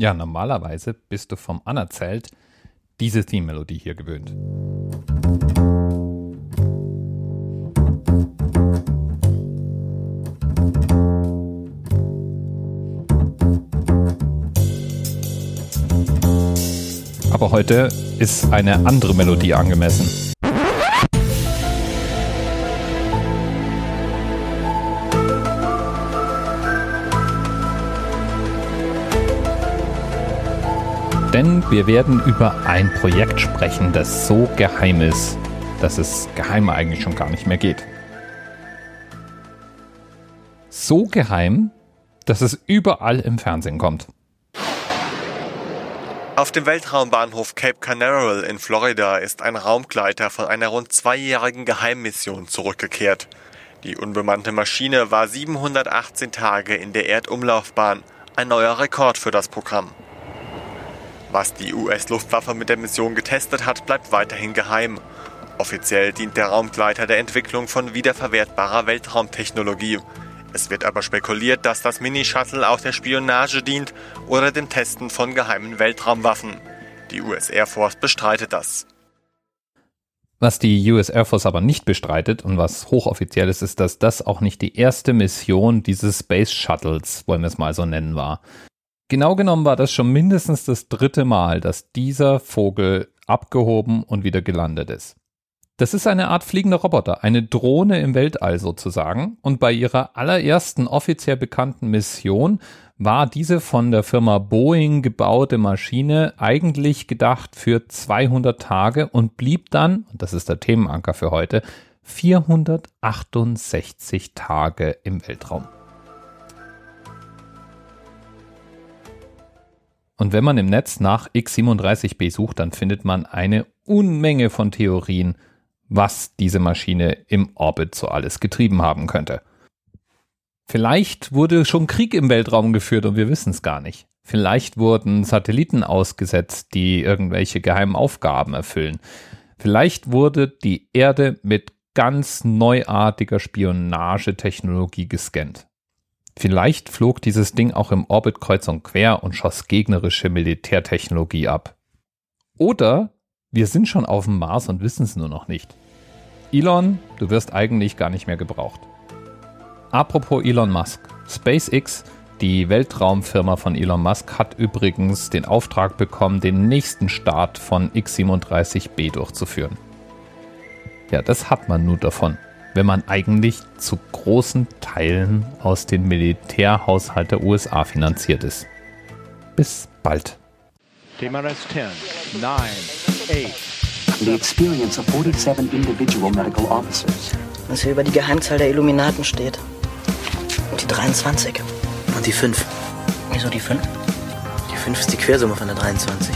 Ja, normalerweise bist du vom Anerzählt diese Theme-Melodie hier gewöhnt. Aber heute ist eine andere Melodie angemessen. Denn wir werden über ein Projekt sprechen, das so geheim ist, dass es geheimer eigentlich schon gar nicht mehr geht. So geheim, dass es überall im Fernsehen kommt. Auf dem Weltraumbahnhof Cape Canaveral in Florida ist ein Raumgleiter von einer rund zweijährigen Geheimmission zurückgekehrt. Die unbemannte Maschine war 718 Tage in der Erdumlaufbahn, ein neuer Rekord für das Programm. Was die US-Luftwaffe mit der Mission getestet hat, bleibt weiterhin geheim. Offiziell dient der Raumgleiter der Entwicklung von wiederverwertbarer Weltraumtechnologie. Es wird aber spekuliert, dass das Mini-Shuttle auch der Spionage dient oder dem Testen von geheimen Weltraumwaffen. Die US Air Force bestreitet das. Was die US Air Force aber nicht bestreitet und was hochoffiziell ist, ist, dass das auch nicht die erste Mission dieses Space Shuttles, wollen wir es mal so nennen, war. Genau genommen war das schon mindestens das dritte Mal, dass dieser Vogel abgehoben und wieder gelandet ist. Das ist eine Art fliegender Roboter, eine Drohne im Weltall sozusagen. Und bei ihrer allerersten offiziell bekannten Mission war diese von der Firma Boeing gebaute Maschine eigentlich gedacht für 200 Tage und blieb dann, und das ist der Themenanker für heute, 468 Tage im Weltraum. Und wenn man im Netz nach X37b sucht, dann findet man eine Unmenge von Theorien, was diese Maschine im Orbit so alles getrieben haben könnte. Vielleicht wurde schon Krieg im Weltraum geführt und wir wissen es gar nicht. Vielleicht wurden Satelliten ausgesetzt, die irgendwelche geheimen Aufgaben erfüllen. Vielleicht wurde die Erde mit ganz neuartiger Spionagetechnologie gescannt. Vielleicht flog dieses Ding auch im Orbit kreuz und quer und schoss gegnerische Militärtechnologie ab. Oder wir sind schon auf dem Mars und wissen es nur noch nicht. Elon, du wirst eigentlich gar nicht mehr gebraucht. Apropos Elon Musk. SpaceX, die Weltraumfirma von Elon Musk, hat übrigens den Auftrag bekommen, den nächsten Start von X-37B durchzuführen. Ja, das hat man nur davon, wenn man eigentlich zu großen Teilen aus dem Militärhaushalt der USA finanziert ist. Bis bald. TMRS 10, 9, 8. The experience of 47 individual medical officers. Was hier über die Geheimzahl der Illuminaten steht. Und die 23. Und die 5. Wieso die 5? Die 5 ist die Quersumme von der 23.